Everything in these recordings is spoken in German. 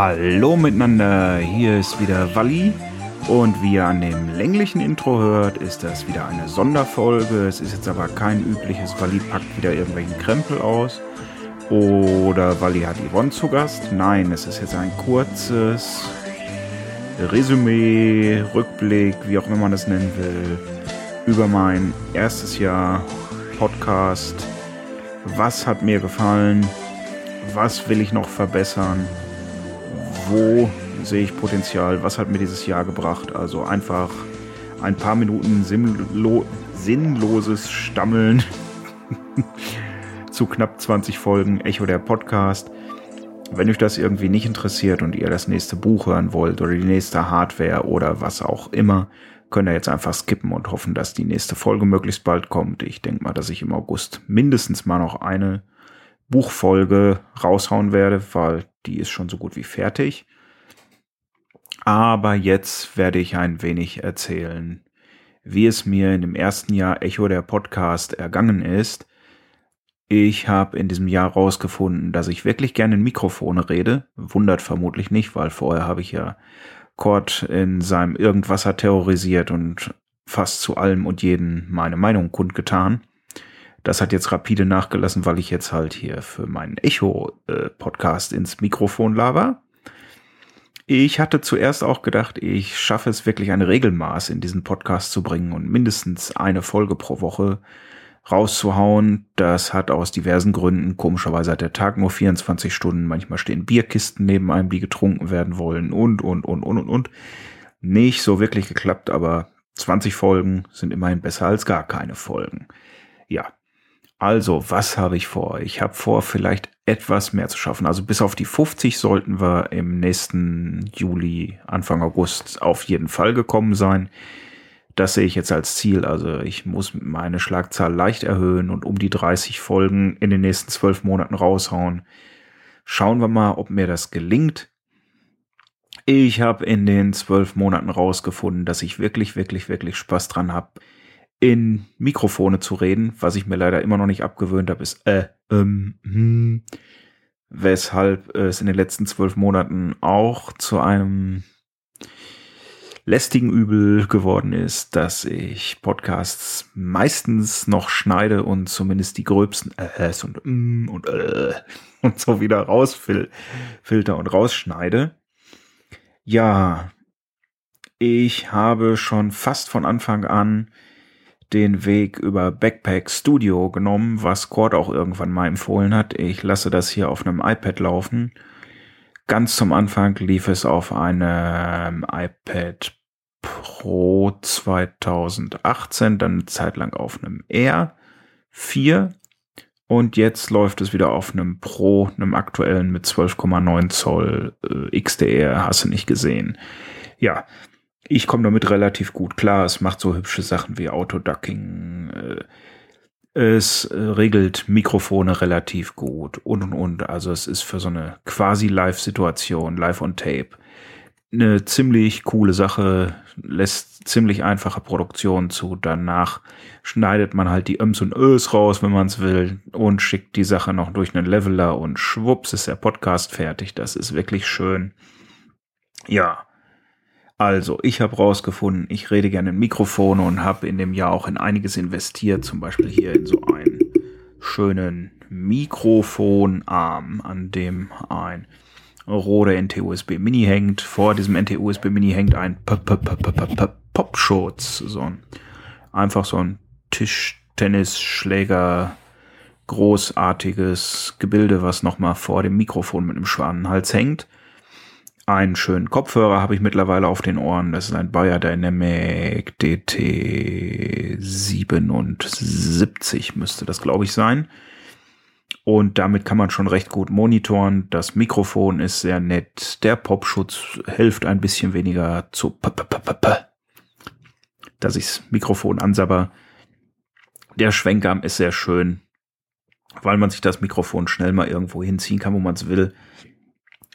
Hallo miteinander, hier ist wieder Walli und wie ihr an dem länglichen Intro hört, ist das wieder eine Sonderfolge. Es ist jetzt aber kein übliches Walli packt wieder irgendwelchen Krempel aus oder Walli hat Yvonne zu Gast. Nein, es ist jetzt ein kurzes Resümee, Rückblick, wie auch immer man das nennen will, über mein erstes Jahr Podcast. Was hat mir gefallen? Was will ich noch verbessern? Wo sehe ich Potenzial, was hat mir dieses Jahr gebracht. Also einfach ein paar Minuten sinnlo sinnloses Stammeln zu knapp 20 Folgen Echo der Podcast. Wenn euch das irgendwie nicht interessiert und ihr das nächste Buch hören wollt oder die nächste Hardware oder was auch immer, könnt ihr jetzt einfach skippen und hoffen, dass die nächste Folge möglichst bald kommt. Ich denke mal, dass ich im August mindestens mal noch eine Buchfolge raushauen werde, weil die ist schon so gut wie fertig. Aber jetzt werde ich ein wenig erzählen, wie es mir in dem ersten Jahr Echo der Podcast ergangen ist. Ich habe in diesem Jahr rausgefunden, dass ich wirklich gerne in Mikrofone rede. Wundert vermutlich nicht, weil vorher habe ich ja Kurt in seinem Irgendwasser terrorisiert und fast zu allem und jeden meine Meinung kundgetan. Das hat jetzt rapide nachgelassen, weil ich jetzt halt hier für meinen Echo-Podcast ins Mikrofon laber. Ich hatte zuerst auch gedacht, ich schaffe es wirklich ein Regelmaß in diesen Podcast zu bringen und mindestens eine Folge pro Woche rauszuhauen. Das hat aus diversen Gründen, komischerweise hat der Tag nur 24 Stunden, manchmal stehen Bierkisten neben einem, die getrunken werden wollen und, und, und, und, und, und. Nicht so wirklich geklappt, aber 20 Folgen sind immerhin besser als gar keine Folgen. Ja, also, was habe ich vor? Ich habe vor, vielleicht etwas mehr zu schaffen. Also bis auf die 50 sollten wir im nächsten Juli, Anfang August auf jeden Fall gekommen sein. Das sehe ich jetzt als Ziel. Also ich muss meine Schlagzahl leicht erhöhen und um die 30 Folgen in den nächsten zwölf Monaten raushauen. Schauen wir mal, ob mir das gelingt. Ich habe in den zwölf Monaten rausgefunden, dass ich wirklich, wirklich, wirklich Spaß dran habe, in Mikrofone zu reden, was ich mir leider immer noch nicht abgewöhnt habe, ist äh, ähm, hm, weshalb es in den letzten zwölf Monaten auch zu einem lästigen Übel geworden ist, dass ich Podcasts meistens noch schneide und zumindest die gröbsten Äs und mm und äh und so wieder rausfilter und rausschneide. Ja, ich habe schon fast von Anfang an den Weg über Backpack Studio genommen, was Cord auch irgendwann mal empfohlen hat. Ich lasse das hier auf einem iPad laufen. Ganz zum Anfang lief es auf einem iPad Pro 2018, dann eine Zeit lang auf einem R 4 und jetzt läuft es wieder auf einem Pro, einem aktuellen mit 12,9 Zoll äh, XDR, hast du nicht gesehen. Ja, ich komme damit relativ gut klar. Es macht so hübsche Sachen wie Autoducking. Äh, es äh, regelt Mikrofone relativ gut und und und. Also es ist für so eine quasi Live-Situation, live on Tape, eine ziemlich coole Sache, lässt ziemlich einfache Produktion zu. Danach schneidet man halt die Öms und Ös raus, wenn man es will, und schickt die Sache noch durch einen Leveler und schwupps ist der Podcast fertig. Das ist wirklich schön. Ja, also, ich habe rausgefunden, ich rede gerne in Mikrofone und habe in dem Jahr auch in einiges investiert, zum Beispiel hier in so einen schönen Mikrofonarm, an dem ein Rode NT-USB Mini hängt. Vor diesem NT-USB Mini hängt ein Popschutz, so ein einfach so ein Tischtennisschläger großartiges Gebilde, was nochmal vor dem Mikrofon mit einem Schwanenhals hängt. Einen schönen Kopfhörer habe ich mittlerweile auf den Ohren. Das ist ein Bayer Dynamic DT77 müsste das, glaube ich, sein. Und damit kann man schon recht gut monitoren. Das Mikrofon ist sehr nett. Der Popschutz hilft ein bisschen weniger zu, dass ich das Mikrofon ansabber. Der Schwenkarm ist sehr schön, weil man sich das Mikrofon schnell mal irgendwo hinziehen kann, wo man es will.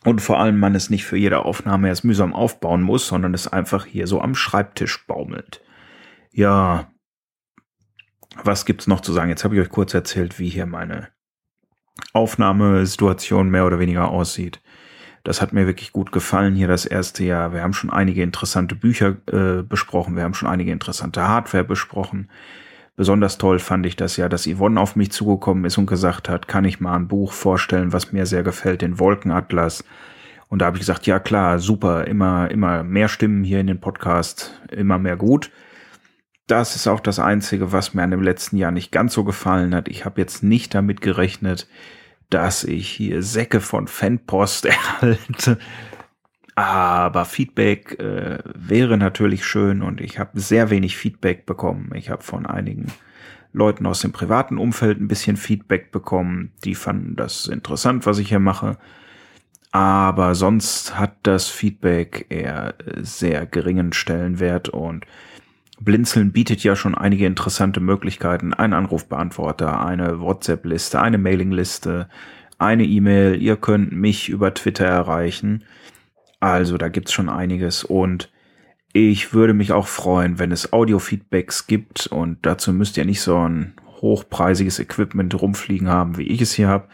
Und vor allem man es nicht für jede Aufnahme erst mühsam aufbauen muss, sondern es einfach hier so am Schreibtisch baumelt. Ja, was gibt's noch zu sagen? Jetzt habe ich euch kurz erzählt, wie hier meine Aufnahmesituation mehr oder weniger aussieht. Das hat mir wirklich gut gefallen hier das erste Jahr. Wir haben schon einige interessante Bücher äh, besprochen, wir haben schon einige interessante Hardware besprochen. Besonders toll fand ich das ja, dass Yvonne auf mich zugekommen ist und gesagt hat, kann ich mal ein Buch vorstellen, was mir sehr gefällt, den Wolkenatlas. Und da habe ich gesagt, ja klar, super, immer, immer mehr Stimmen hier in den Podcast, immer mehr gut das ist auch das Einzige, was mir an dem letzten Jahr nicht ganz so gefallen hat. Ich habe jetzt nicht damit gerechnet, dass ich hier Säcke von Fanpost erhalte. Aber Feedback äh, wäre natürlich schön und ich habe sehr wenig Feedback bekommen. Ich habe von einigen Leuten aus dem privaten Umfeld ein bisschen Feedback bekommen. Die fanden das interessant, was ich hier mache. Aber sonst hat das Feedback eher sehr geringen Stellenwert und Blinzeln bietet ja schon einige interessante Möglichkeiten. Ein Anrufbeantworter, eine WhatsApp-Liste, eine Mailing-Liste, eine E-Mail. Ihr könnt mich über Twitter erreichen. Also da gibt's schon einiges und ich würde mich auch freuen, wenn es Audio-Feedbacks gibt und dazu müsst ihr nicht so ein hochpreisiges Equipment rumfliegen haben, wie ich es hier habe.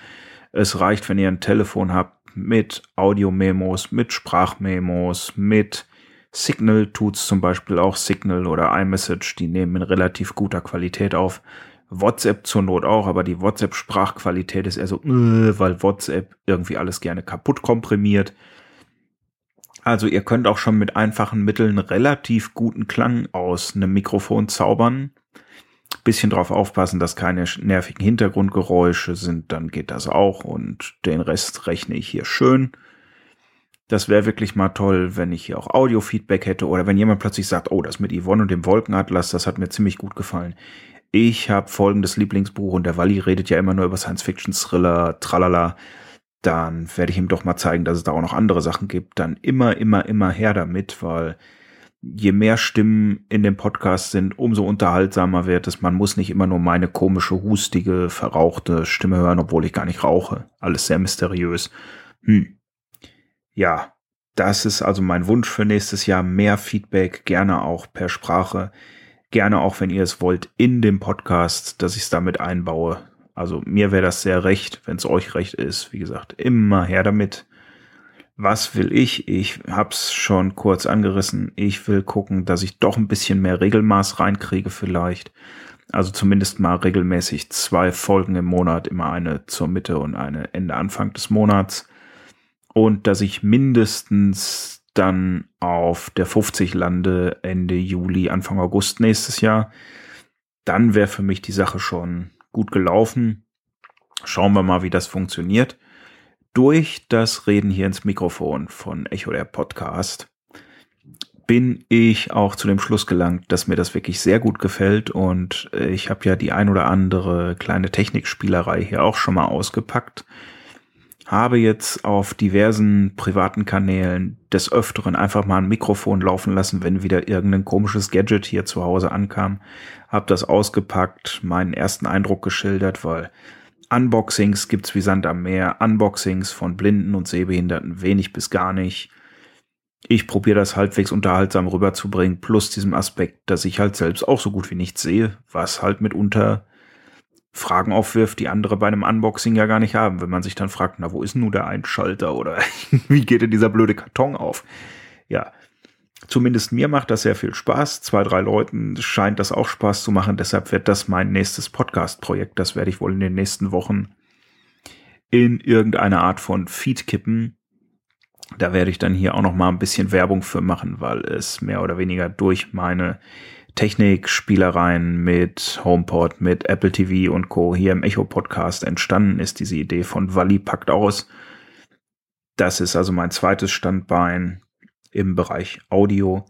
Es reicht, wenn ihr ein Telefon habt mit Audio-Memos, mit Sprachmemos, mit Signal tut's zum Beispiel auch. Signal oder iMessage, die nehmen in relativ guter Qualität auf. WhatsApp zur Not auch, aber die WhatsApp-Sprachqualität ist eher so, äh, weil WhatsApp irgendwie alles gerne kaputt komprimiert. Also ihr könnt auch schon mit einfachen Mitteln relativ guten Klang aus einem Mikrofon zaubern. Bisschen drauf aufpassen, dass keine nervigen Hintergrundgeräusche sind, dann geht das auch und den Rest rechne ich hier schön. Das wäre wirklich mal toll, wenn ich hier auch Audio-Feedback hätte oder wenn jemand plötzlich sagt, oh, das mit Yvonne und dem Wolkenatlas, das hat mir ziemlich gut gefallen. Ich habe folgendes Lieblingsbuch und der Walli redet ja immer nur über Science-Fiction-Thriller, tralala. Dann werde ich ihm doch mal zeigen, dass es da auch noch andere Sachen gibt. Dann immer, immer, immer her damit, weil je mehr Stimmen in dem Podcast sind, umso unterhaltsamer wird es. Man muss nicht immer nur meine komische, hustige, verrauchte Stimme hören, obwohl ich gar nicht rauche. Alles sehr mysteriös. Hm ja, das ist also mein Wunsch für nächstes Jahr. Mehr Feedback, gerne auch per Sprache. Gerne auch, wenn ihr es wollt, in dem Podcast, dass ich es damit einbaue. Also mir wäre das sehr recht, wenn es euch recht ist. Wie gesagt, immer her damit. Was will ich? Ich hab's schon kurz angerissen. Ich will gucken, dass ich doch ein bisschen mehr Regelmaß reinkriege vielleicht. Also zumindest mal regelmäßig zwei Folgen im Monat, immer eine zur Mitte und eine Ende Anfang des Monats und dass ich mindestens dann auf der 50 lande Ende Juli, Anfang August nächstes Jahr. Dann wäre für mich die Sache schon gut gelaufen. Schauen wir mal, wie das funktioniert. Durch das Reden hier ins Mikrofon von Echo der Podcast bin ich auch zu dem Schluss gelangt, dass mir das wirklich sehr gut gefällt und ich habe ja die ein oder andere kleine Technikspielerei hier auch schon mal ausgepackt habe jetzt auf diversen privaten Kanälen des Öfteren einfach mal ein Mikrofon laufen lassen, wenn wieder irgendein komisches Gadget hier zu Hause ankam. Hab das ausgepackt, meinen ersten Eindruck geschildert, weil Unboxings gibt's wie Sand am Meer, Unboxings von Blinden und Sehbehinderten wenig bis gar nicht. Ich probiere das halbwegs unterhaltsam rüberzubringen, plus diesem Aspekt, dass ich halt selbst auch so gut wie nichts sehe, was halt mitunter Fragen aufwirft, die andere bei einem Unboxing ja gar nicht haben. Wenn man sich dann fragt, na, wo ist nun der Einschalter oder wie geht denn dieser blöde Karton auf? Ja, zumindest mir macht das sehr viel Spaß. Zwei, drei Leuten scheint das auch Spaß zu machen. Deshalb wird das mein nächstes Podcast-Projekt. Das werde ich wohl in den nächsten Wochen in irgendeine Art von Feed kippen. Da werde ich dann hier auch noch mal ein bisschen Werbung für machen, weil es mehr oder weniger durch meine Technik-Spielereien mit HomePod, mit Apple TV und Co. hier im Echo-Podcast entstanden ist, diese Idee von Wally packt aus. Das ist also mein zweites Standbein im Bereich Audio.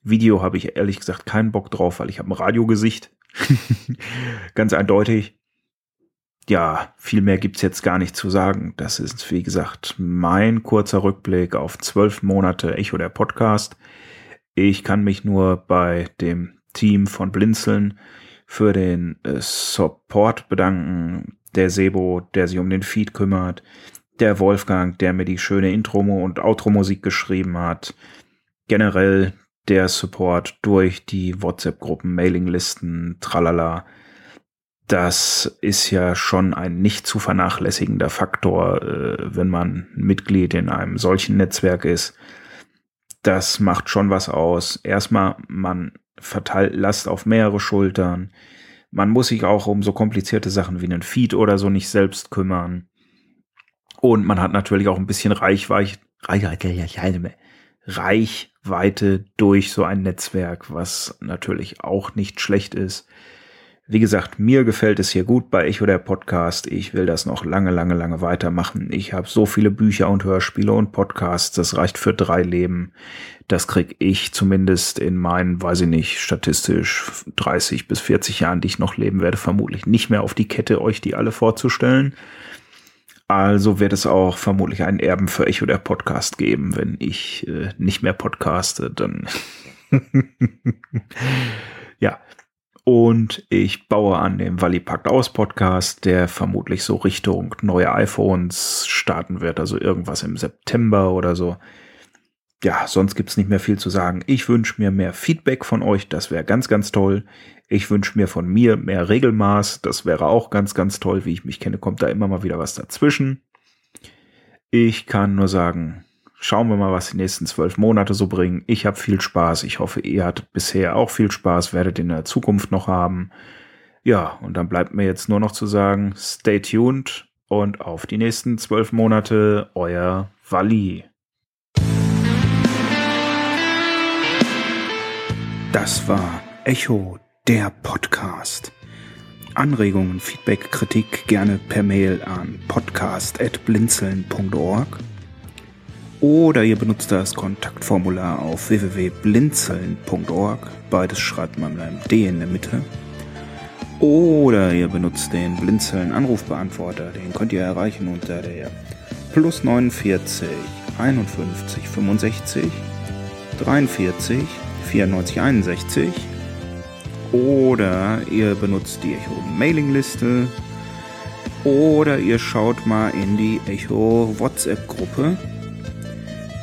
Video habe ich ehrlich gesagt keinen Bock drauf, weil ich habe ein Radiogesicht. Ganz eindeutig. ja, viel mehr gibt's jetzt gar nicht zu sagen. Das ist, wie gesagt, mein kurzer Rückblick auf zwölf Monate Echo der Podcast. Ich kann mich nur bei dem Team von Blinzeln für den äh, Support bedanken. Der Sebo, der sich um den Feed kümmert. Der Wolfgang, der mir die schöne Intro- und Outro-Musik geschrieben hat. Generell der Support durch die WhatsApp-Gruppen, Mailinglisten, tralala das ist ja schon ein nicht zu vernachlässigender Faktor, äh, wenn man Mitglied in einem solchen Netzwerk ist. Das macht schon was aus. Erstmal, man verteilt Last auf mehrere Schultern. Man muss sich auch um so komplizierte Sachen wie einen Feed oder so nicht selbst kümmern. Und man hat natürlich auch ein bisschen Reichweite, Reichweite durch so ein Netzwerk, was natürlich auch nicht schlecht ist. Wie gesagt, mir gefällt es hier gut bei Echo der Podcast. Ich will das noch lange, lange, lange weitermachen. Ich habe so viele Bücher und Hörspiele und Podcasts, das reicht für drei Leben. Das krieg ich zumindest in meinen, weiß ich nicht, statistisch 30 bis 40 Jahren, die ich noch leben werde, vermutlich nicht mehr auf die Kette, euch die alle vorzustellen. Also wird es auch vermutlich einen Erben für Echo der Podcast geben, wenn ich äh, nicht mehr podcaste, dann ja, und ich baue an dem Walli packt aus Podcast, der vermutlich so Richtung neue iPhones starten wird, also irgendwas im September oder so. Ja, sonst gibt's nicht mehr viel zu sagen. Ich wünsche mir mehr Feedback von euch, das wäre ganz, ganz toll. Ich wünsche mir von mir mehr Regelmaß, das wäre auch ganz, ganz toll. Wie ich mich kenne, kommt da immer mal wieder was dazwischen. Ich kann nur sagen, Schauen wir mal, was die nächsten zwölf Monate so bringen. Ich habe viel Spaß. Ich hoffe, ihr hattet bisher auch viel Spaß, werdet in der Zukunft noch haben. Ja, und dann bleibt mir jetzt nur noch zu sagen, stay tuned und auf die nächsten zwölf Monate, euer Wally. Das war Echo, der Podcast. Anregungen, Feedback, Kritik gerne per Mail an podcast.blinzeln.org oder ihr benutzt das Kontaktformular auf www.blinzeln.org. Beides schreibt man mit einem D in der Mitte. Oder ihr benutzt den Blinzeln Anrufbeantworter. Den könnt ihr erreichen unter der plus 49 51 65 43 94 61. Oder ihr benutzt die Echo Mailingliste. Oder ihr schaut mal in die Echo WhatsApp Gruppe.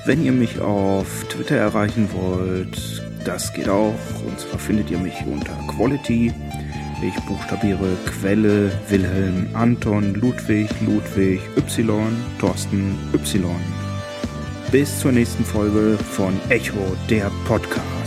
Wenn ihr mich auf Twitter erreichen wollt, das geht auch. Und zwar findet ihr mich unter Quality. Ich buchstabiere Quelle, Wilhelm, Anton, Ludwig, Ludwig, Y, Thorsten, Y. Bis zur nächsten Folge von Echo, der Podcast.